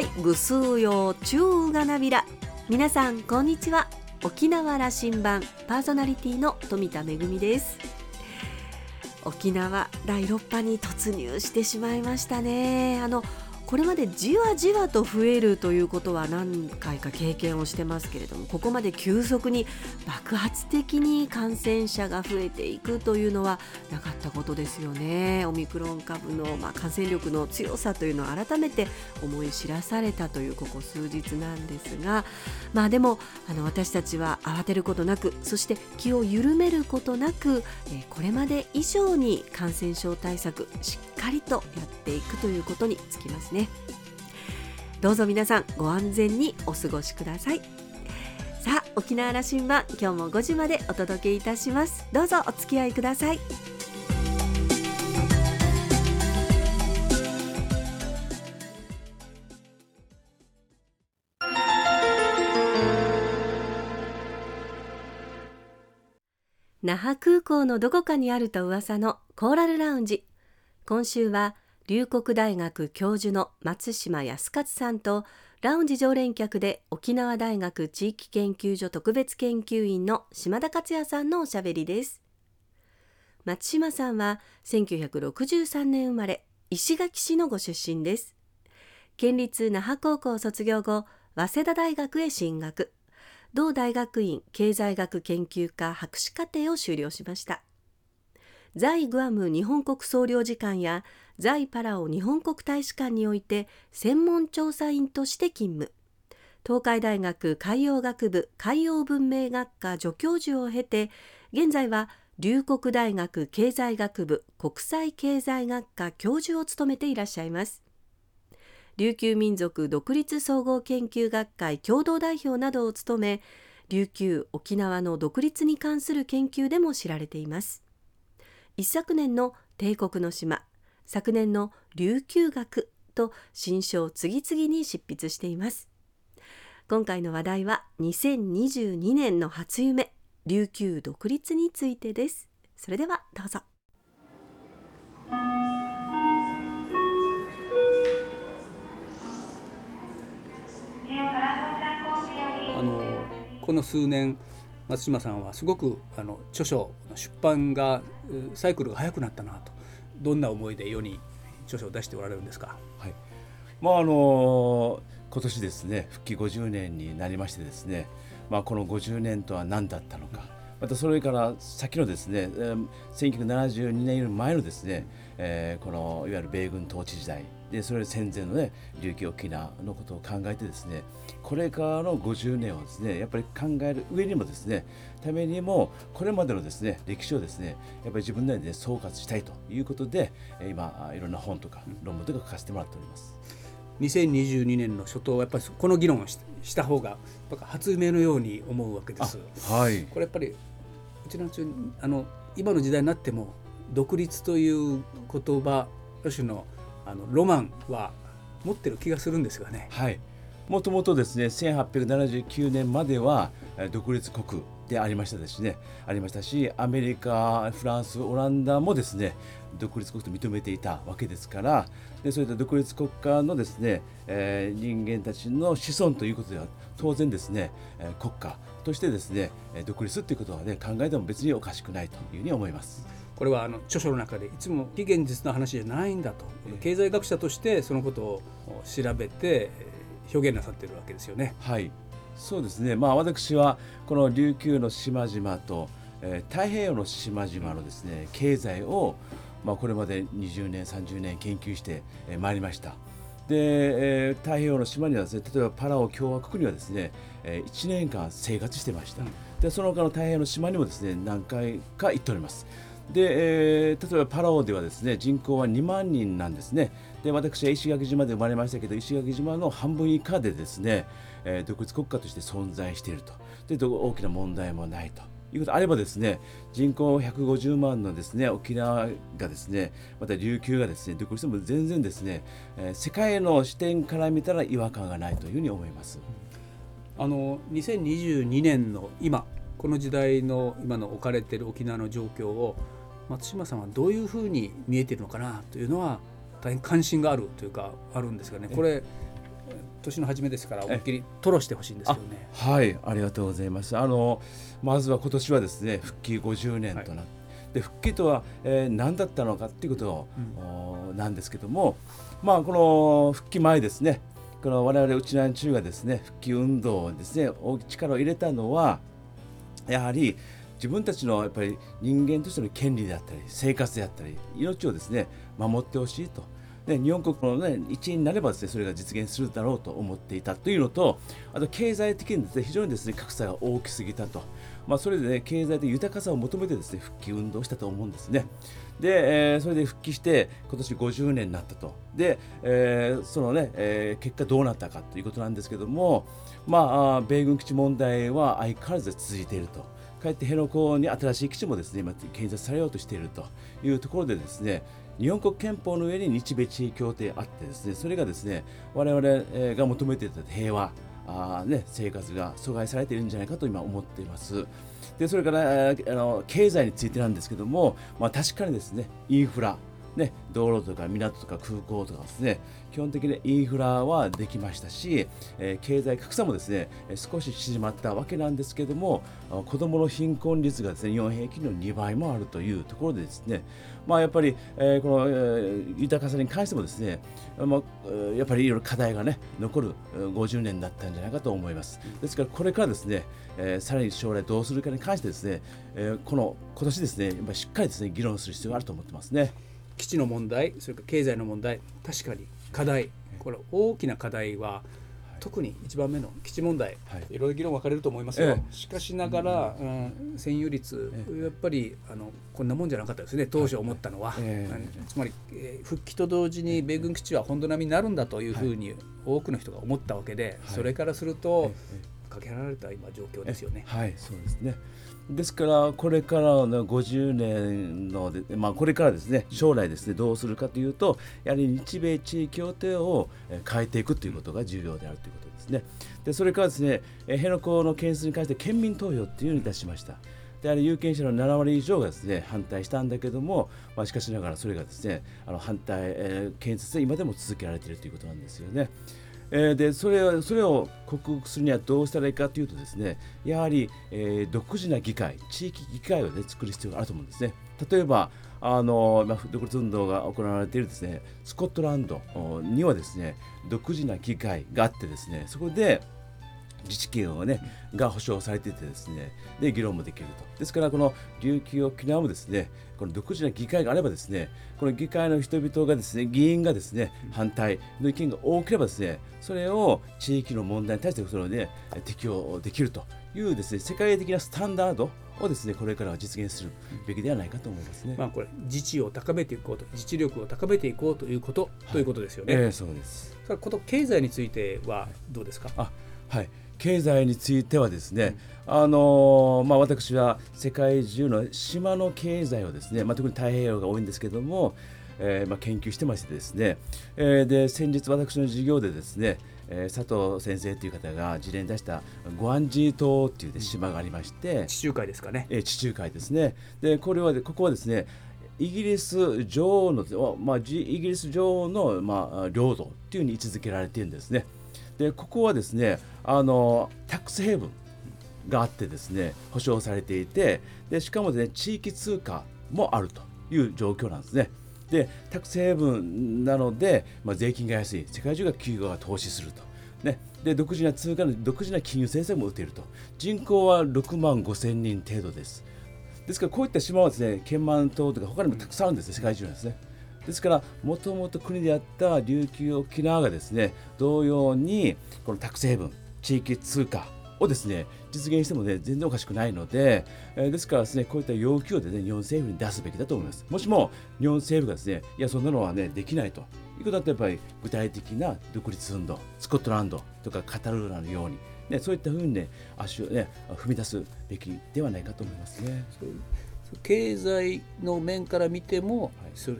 いぐすうようちゅうがなびら。皆さんこんにちは。沖縄羅針盤パーソナリティの富田恵です。沖縄第6波に突入してしまいましたね。あのこれまでじわじわと増えるということは何回か経験をしてますけれどもここまで急速に爆発的に感染者が増えていくというのはなかったことですよねオミクロン株の、まあ、感染力の強さというのを改めて思い知らされたというここ数日なんですがまあでもあの私たちは慌てることなくそして気を緩めることなく、えこれまで以上に感染症対策しっかりとやっていくということにつきますね。ね。どうぞ皆さんご安全にお過ごしください。さあ沖縄羅針盤今日も5時までお届けいたします。どうぞお付き合いください。那覇空港のどこかにあると噂のコーラルラウンジ。今週は龍谷大学教授の松島康勝さんとラウンジ常連客で沖縄大学地域研究所特別研究員の島田克也さんのおしゃべりです。松島さんは1963年生まれ石垣市のご出身です。県立那覇高校卒業後早稲田大学へ進学。同大学院経済学研究科博士課程を修了しました。在グアム日本国総領事館や在パラオ日本国大使館において専門調査員として勤務。東海大学海洋学部海洋文明学科助教授を経て現在は龍谷大学経済学部国際経済学科教授を務めていらっしゃいます。琉球民族独立総合研究学会共同代表などを務め琉球沖縄の独立に関する研究でも知られています。一昨年の帝国の島昨年の琉球学と新書を次々に執筆しています。今回の話題は2022年の初夢琉球独立についてです。それではどうぞ。あのこの数年松島さんはすごくあの著書の出版がサイクルが早くなったなと。どんな思いで世に著書を出しておられるんですか？はい。まああの今年ですね復帰50年になりましてですね、まあこの50年とは何だったのか。またそれから先のですね、1972年より前のですね、えー、このいわゆる米軍統治時代でそれ戦前のね琉球沖縄のことを考えてですねこれからの50年をですねやっぱり考える上にもですねためにもこれまでのですね歴史をですねやっぱり自分なりで、ね、総括したいということで今いろんな本とか論文とか書かせてもらっております。2022年の初頭はやっぱりこの議論をした方が初夢のように思うわけです。はい、これやっぱりうちのあの今の時代になっても独立という言葉あ種のあのロマンは持ってる気がするんですがね。はいもともとですね1879年までは独立国でありましたですねありましたしアメリカフランスオランダもですね独立国と認めていたわけですからでそういった独立国家のですね、えー、人間たちの子孫ということでは当然ですね、え国家としてですね独立ということはね考えても別におかしくないというふうに思います。これはあの著書の中でいつも非現実の話じゃないんだと、経済学者としてそのことを調べて表現なさってるわけですよね。はいそうですね、まあ、私はこの琉球の島々と、えー、太平洋の島々のですね経済を、まあ、これまで20年30年研究してまいりました。で、えー、太平洋の島にはですね例えばパラオ共和国にはですね、えー、1年間生活してました。でその他の太平洋の島にもですね何回か行っております。で、えー、例えばパラオではですね人口は2万人なんですね。で私は石垣島で生まれましたけど石垣島の半分以下でですね、えー、独立国家として存在しているとで大きな問題もないと。いうことあればですね人口150万のですね沖縄がですねまた琉球がですね独立しても全然ですね、えー、世界の視点から見たら違和感がないというふうに思います。あの2022年の今この時代の今の置かれている沖縄の状況を松島さんはどういうふうに見えているのかなというのは大変関心があるというかあるんですがねこれ年の初めですから思いっきり吐露してほしいんですよね。はいありがとうございます。あのまずは今年はですね復帰50年となって、はい、で復帰とは、えー、何だったのかっていうことを、うん、なんですけどもまあこの復帰前ですねこの我々内南中がですね復帰運動にですね力を入れたのはやはり自分たちのやっぱり人間としての権利であったり生活であったり命をですね守ってほしいと。で日本国の、ね、一員になればですねそれが実現するだろうと思っていたというのとあと経済的にですね非常にですね格差が大きすぎたと、まあ、それで、ね、経済的豊かさを求めてですね復帰運動したと思うんですね。で、えー、それで復帰して今年50年になったとで、えー、そのね、えー、結果どうなったかということなんですけどもまあ米軍基地問題は相変わらず続いていると。かえって辺野古に新しい基地もですね今建設されようとしているというところでですね日本国憲法の上に日米地位協定あってですねそれがですね我々が求めていた平和あ、ね、生活が阻害されているんじゃないかと今思っています。でそれからあの経済についてなんですけども、まあ、確かにですねインフラね、道路とか港とか空港とかですね基本的にインフラはできましたし、えー、経済格差もですね少し縮まったわけなんですけども子どもの貧困率がですね日本平均の2倍もあるというところでですねまあやっぱり、えー、この、えー、豊かさに関してもですね、まあ、やっぱりいろいろ課題がね残る50年だったんじゃないかと思いますですからこれからですね、えー、さらに将来どうするかに関してですね、えー、この今年ですねやっぱりしっかりですね議論する必要があると思ってますね。基地の問題それから経済の問題確かに課題。これ大きな課題は特に1番目の基地問題、はい、いろいろ議論分かれると思いますよ、ええ、しかしながら、うん、占有率、え、やっぱりあのこんなもんじゃなかったですね。当初思ったのは、つまり、えー、復帰と同時に米軍基地は本土並みになるんだというふうに多くの人が思ったわけで、それからすると、かけられた今状況ですよね。はいそうですねですからこれからの50年ので、まあ、これからですね将来ですねどうするかというとやはり日米地位協定を変えていくということが重要であるということですね。でそれからですね辺野古の件数に関して県民投票っていうのをいたしました。であれ有権者の7割以上がですね反対したんだけども、まあ、しかしながらそれがですねあの反対、えー、建設で今でも続けられているということなんですよね。えー、でそれそれを克服するにはどうしたらいいかというとですねやはり、えー、独自な議会地域議会を、ね、作る必要があると思うんですね。例えばあの、ま、独立運動が行われているですねスコットランドにはですね独自な議会があってですねそこで自治権をねが保障されていてですねで議論もできるとですからこの琉球沖縄もですねこの独自な議会があればですねこの議会の人々がですね議員がですね反対の意見が多ければですねそれを地域の問題に対してそれをね適用できるというですね世界的なスタンダードをですねこれからは実現するべきではないかと思いますね。まあこれ自治を高めていこうと自治力を高めていこうということ、はい、ということですよね。えー、そうです。それこと経済についてはどうですか？あはい。経済についてはですね、あのまあ、私は世界中の島の経済をですね、まあ、特に太平洋が多いんですけども、えー、まあ、研究してましてですね、えー、で先日私の授業でですね、えー、佐藤先生という方が事例に出したグアンジー島っていう、島がありまして、地中海ですかね、えー、地中海ですね。でこれはここはですねイギリス女王の、まあ、イギリス女王の、まあ、領土っていうふうに位置づけられているんですね。でここはですねあのタックスヘイブンがあってですね保証されていてでしかも、ね、地域通貨もあるという状況なんですね。でタックスヘイブンなので、まあ、税金が安い世界中が企業が投資すると。ね、で独自な通貨の独自な金融政策も打てると人口は6万5千人程度ですですからこういった島はですねケンマン島とか他にもたくさんあるんですね世界中なんですねですからもともと国であった琉球沖縄がですね同様にこのタク成分地域通貨をですね実現してもね全然おかしくないので、えー、ですからですねこういった要求をでね日本政府に出すべきだと思いますもしも日本政府がですねいやそんなのはねできないということだとやっぱり具体的な独立運動スコットランドとかカタルーナのようにね、そういったふうにね足をね踏み出すべきではないかと思いますね。経済の面から見ても、は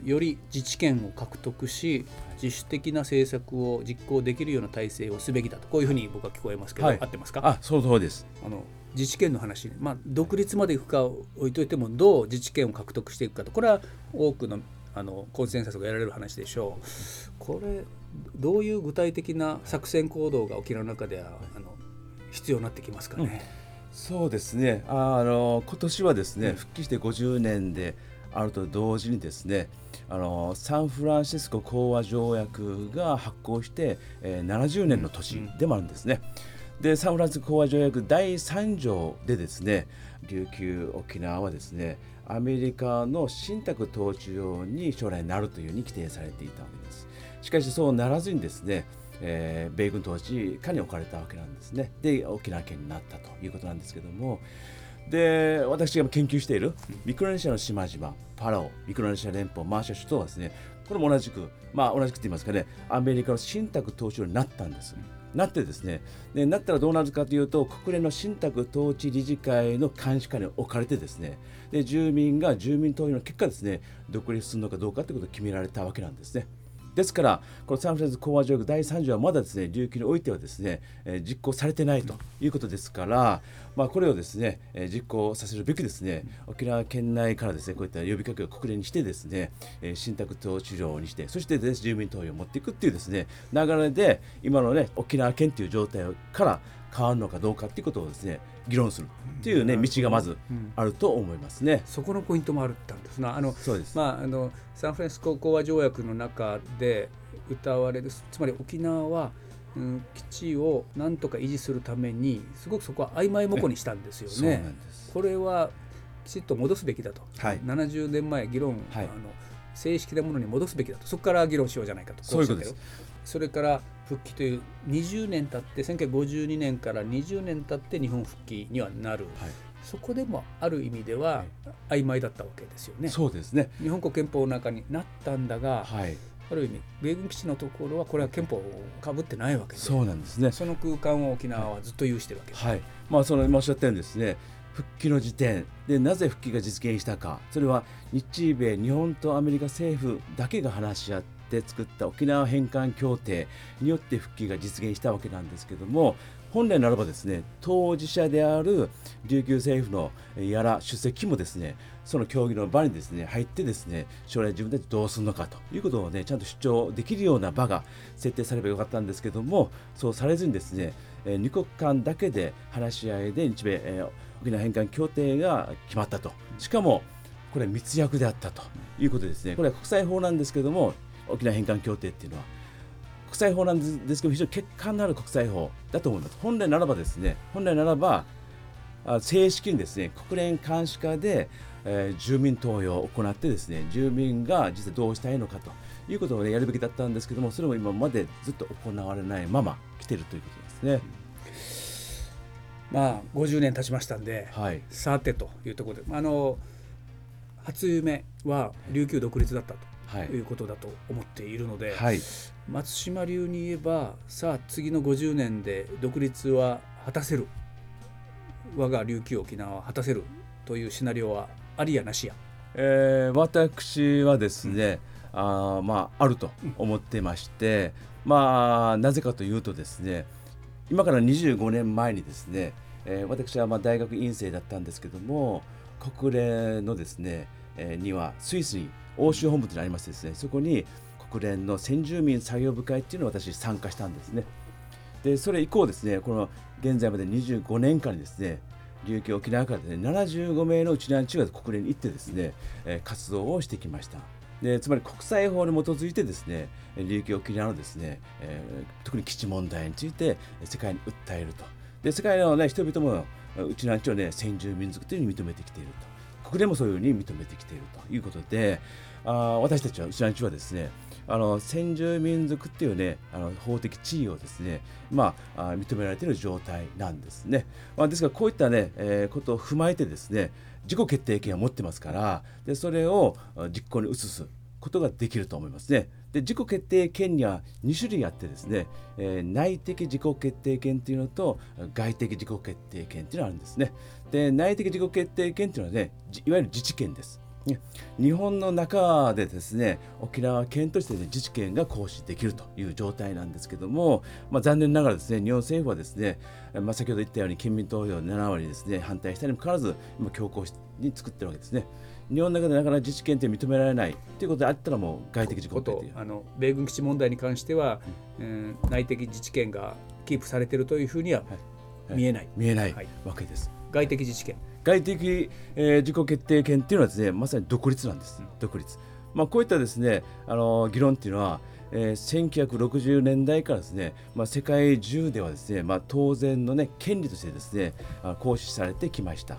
い、より自治権を獲得し、自主的な政策を実行できるような体制をすべきだとこういうふうに僕は聞こえますけど、はい、合ってますか？あそうそうです。あの自治権の話、まあ、独立までいくか置いといてもどう自治権を獲得していくかとこれは多くのあのコンセンサスが得られる話でしょう。これどういう具体的な作戦行動が沖縄の中ではあの必要になってきますかね？そうですねあの今年はですね、うん復帰して50年であると同時にですねあのサンフランシスコ講和条約が発効して、えー70年の年でもあるんですね。でサンフランシスコ講和条約第3条でですね琉球沖縄はですねアメリカの信託統治用に将来なるというふうに規定されていたわけです。しかしそうならずにですねえー米軍統治下に置かれたわけなんですね。で沖縄県になったということなんですけどもで私が研究しているミクロネシアの島々パラオミクロネシア連邦マーシャル諸島はですねこれも同じくまあ同じくって言いますかねアメリカの信託統治になったんです。なってですねでなったらどうなるかというと国連の信託統治理事会の監視下に置かれてですねで住民が住民投票の結果ですね独立するのかどうかということを決められたわけなんですね。ですから、このサンフランシスコ講和条約第3条はまだですね琉球においてはですね、えー実行されてないということですから、まあ、これをですね、えー実行させるべきですね沖縄県内からですねこういった呼びかけを国連にしてですね、えー信託投資料にしてそしてです住民投票を持っていくっていうですね流れで今のね沖縄県という状態から変わるのかどうかっていうことをですね議論するっていうね道がまずうん。あると思いますね。そこのポイントもあるったんですな。あのそうです、まあ、あのサンフランシスコ講和条約の中で歌われるつまり沖縄は、うん、基地をなんとか維持するためにすごくそこは曖昧模糊にしたんですよね。これはきちっと戻すべきだと、はい。70年前議論、はい。あの正式なものに戻すべきだと。そこから議論しようじゃないかと。そういうことですそれから復帰という20年経って1952年から20年経って日本復帰にはなる、はいそこでもある意味では曖昧だったわけですよね。そうですね。日本国憲法の中になったんだが、はい、ある意味米軍基地のところはこれは憲法をかぶってないわけでそうなんですね。その空間を沖縄はずっと有してるわけです。はい、まあその今おっしゃったようにですね復帰の時点でなぜ復帰が実現したかそれは日米日本とアメリカ政府だけが話し合って作った沖縄返還協定によって復帰が実現したわけなんですけども本来ならばですね当事者である琉球政府のやら出席もですねその協議の場にですね入ってですね将来自分たちどうするのかということをねちゃんと主張できるような場が設定されればよかったんですけどもそうされずにですねえー二国間だけで話し合いで日米、えー沖縄返還協定が決まったと。しかもこれ密約であったということですね。これは国際法なんですけども沖縄返還協定っていうのは国際法なんですけど非常に欠陥のある国際法だと思います。本来ならばですね本来ならばあ正式にですね国連監視下で、えー住民投票を行ってですね住民が実際どうしたいのかということを、ね、やるべきだったんですけどもそれも今までずっと行われないまま来ているということですね。まあ50年経ちましたんで、はい。さてというところであの初夢は琉球独立だったはいとい。うことだと思っているので、はい。松島流に言えばさあ次の50年で独立は果たせる？我が琉球沖縄は果たせるというシナリオはありやなしや。えー私はですね、あーまああると思ってまして、まあなぜかというとですね今から25年前にですね、えー私はまあ大学院生だったんですけども国連のですね、えーにはスイスに欧州本部というのがありましてですねそこに国連の先住民作業部会っていうのを私参加したんですね。でそれ以降ですねこの現在まで25年間にですね琉球沖縄からでね75名のうちの地が国連に行ってですね、え活動をしてきました。でつまり国際法に基づいてですね琉球沖縄のですね、えー特に基地問題について世界に訴えると。で世界の、ね、人々もうちの地をね先住民族というふうに認めてきていると。国連もそういうふうに認めてきているということであ私たちはうちの地はですねあの先住民族っていうねあの法的地位をですね、まあ、認められている状態なんですね。まあ、ですからこういったね、えーことを踏まえてですね自己決定権を持ってますからでそれを実行に移すことができると思いますね。で自己決定権には2種類あってですね、えー内的自己決定権というのと外的自己決定権というのがあるんですね。で内的自己決定権というのはねいわゆる自治権です。ね日本の中でですね沖縄県として、ね、自治権が行使できるという状態なんですけども、まあ、残念ながらですね日本政府はですね、まあ、先ほど言ったように県民投票7割ですね反対したにもかかわらず今強行に作ってるわけですね。日本の中でなかなか自治権って認められないということであったらもう外的自己ことあの米軍基地問題に関しては、うん、内的自治権がキープされているというふうには見えない、見えない。わけです。外的自治権外的、えー、自己決定権っていうのはですねまさに独立なんです、独立。まあ、こういったですねあの議論っていうのはえー、1960年代からですね、まあ、世界中ではですね、まあ、当然の、ね、権利としてですね行使されてきました。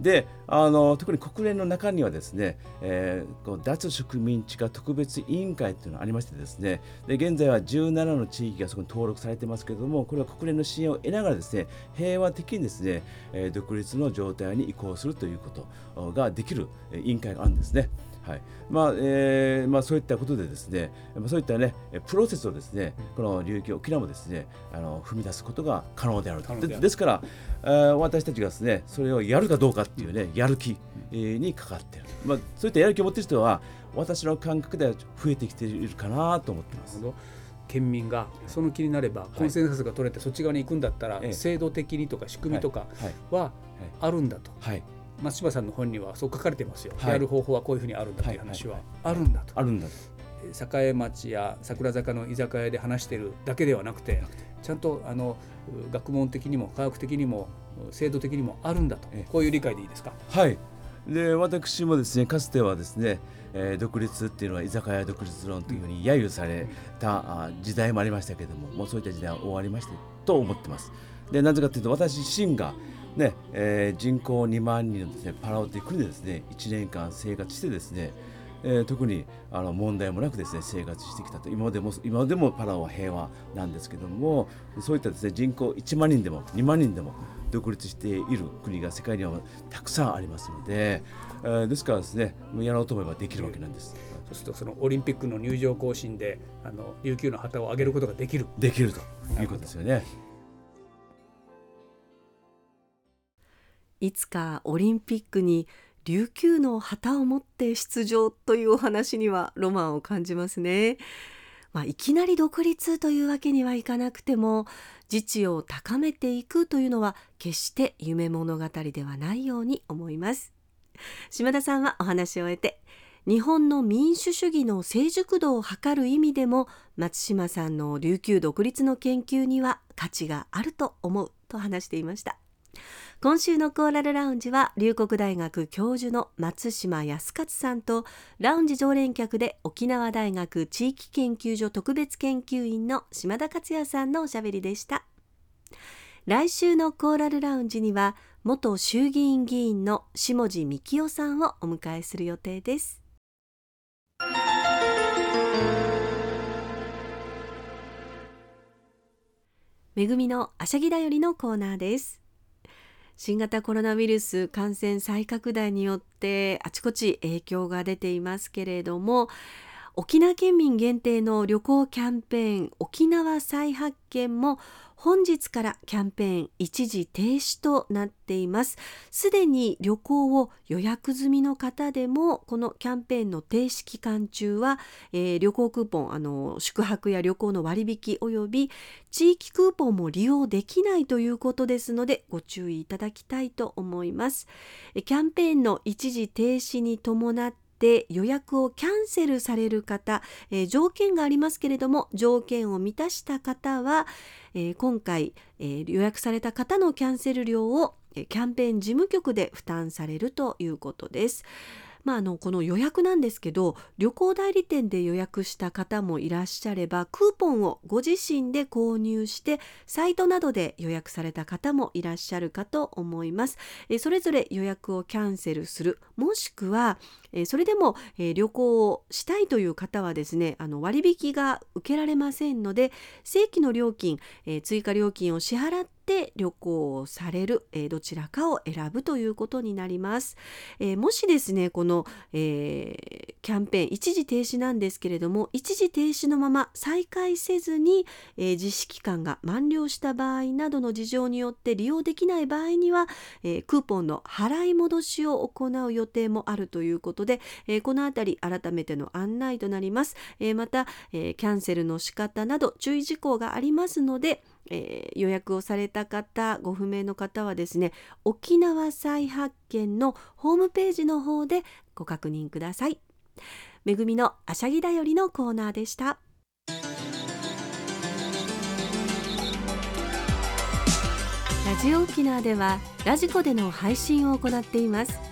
であの特に国連の中にはですね、えー、こう脱植民地化特別委員会というのがありましてですねで現在は17の地域がそこに登録されてますけれどもこれは国連の支援を得ながらですね平和的にですね、えー、独立の状態に移行するということができる委員会があるんですね。はい。まあえーまあ、そういったことでですねそういった、ね、プロセスをですねこの流域沖縄もですねあの踏み出すことが可能であると。でですから、えー、私たちがですねそれをやるかどうかっていうねやる気、えー、にかかっている、まあ、そういったやる気を持っている人は私の感覚では増えてきているかなと思ってます。県民がその気になればコンセンサスが取れてそっち側に行くんだったら、制度的にとか仕組みとかはあるんだと、はい松島さんの本にはそう書かれてますよ、はい、やる方法はこういうふうにあるんだという話は。あるんだと。あるんだと。栄町や桜坂の居酒屋で話しているだけではなくてちゃんとあの学問的にも科学的にも制度的にもあるんだと。こういう理解でいいですか？はい。で私もですねかつてはですね、えー、独立っていうのは居酒屋独立論というふうに揶揄された時代もありましたけれどももうそういった時代は終わりましたと思ってます。でなぜかというと私自身がねえー、人口2万人のです、ね、パラオという国でですね1年間生活してですね、えー、特にあの問題もなくですね生活してきたと今でも今でもパラオは平和なんですけどもそういったですね人口1万人でも2万人でも独立している国が世界にはたくさんありますので、えー、ですからですねやろうと思えばできるわけなんです。そうするとそのオリンピックの入場行進であの琉球の旗を上げることができるできるということですよね。いつかオリンピックに琉球の旗を持って出場というお話にはロマンを感じますね。まあ、いきなり独立というわけにはいかなくても自治を高めていくというのは決して夢物語ではないように思います。島田さんはお話を終えて日本の民主主義の成熟度を測る意味でも松島さんの琉球独立の研究には価値があると思うと話していました。今週のコーラルラウンジは龍谷大学教授の松島康勝さんとラウンジ常連客で沖縄大学地域研究所特別研究員の島田克也さんのおしゃべりでした。来週のコーラルラウンジには元衆議院議員の下地幹夫さんをお迎えする予定です。めぐみのあしゃぎだよりのコーナーです。新型コロナウイルス感染再拡大によってあちこち影響が出ていますけれども沖縄県民限定の旅行キャンペーン沖縄再発見も本日からキャンペーン一時停止となっています。すでに旅行を予約済みの方でもこのキャンペーンの停止期間中は、えー、旅行クーポンあの宿泊や旅行の割引および地域クーポンも利用できないということですのでご注意いただきたいと思います。キャンペーンの一時停止に伴ってで予約をキャンセルされる方、えー、条件がありますけれども条件を満たした方は、えー、今回、えー、予約された方のキャンセル料をキャンペーン事務局で負担されるということです。まあ、あのこの予約なんですけど旅行代理店で予約した方もいらっしゃればクーポンをご自身で購入してサイトなどで予約された方もいらっしゃるかと思います。えそれぞれ予約をキャンセルするもしくはえそれでも、え旅行をしたいという方はですねあの割引が受けられませんので正規の料金、え追加料金を支払って旅行をされる、えどちらかを選ぶということになります。えもしですねこの、えー、キャンペーン一時停止なんですけれども一時停止のまま再開せずに、えー、実施期間が満了した場合などの事情によって利用できない場合には、えー、クーポンの払い戻しを行う予定もあるということで、えこの辺り改めての案内となります。えまた、えキャンセルの仕方など注意事項がありますのでえー、予約をされた方ご不明の方はですね沖縄再発見のホームページの方でご確認ください。めぐみのあしゃぎだよりのコーナーでした。ラジオ沖縄ではラジコでの配信を行っています。